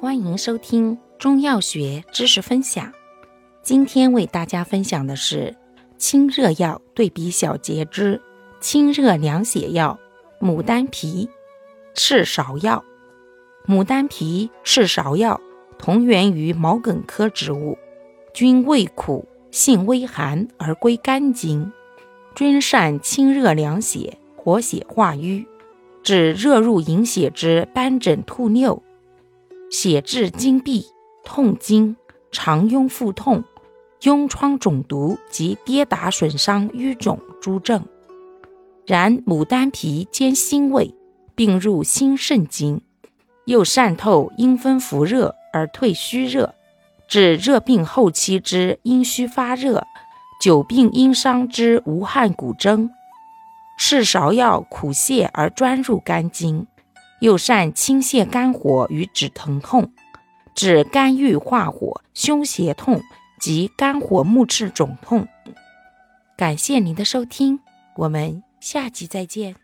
欢迎收听中药学知识分享。今天为大家分享的是清热药对比小节之清热凉血药牡丹皮、赤芍药。牡丹皮、赤芍药同源于毛茛科植物，均味苦，性微寒而归肝经，均善清热凉血、活血化瘀，治热入营血之斑疹兔衄。血滞经闭、痛经、肠痈腹痛、痈疮肿毒及跌打损伤瘀肿诸症。然牡丹皮兼辛味，并入心肾经，又善透阴分伏热而退虚热，治热病后期之阴虚发热、久病阴伤之无汗骨蒸。赤芍药苦泻而专入肝经。又善清泻肝火与止疼痛，治肝郁化火、胸胁痛及肝火目赤肿痛。感谢您的收听，我们下集再见。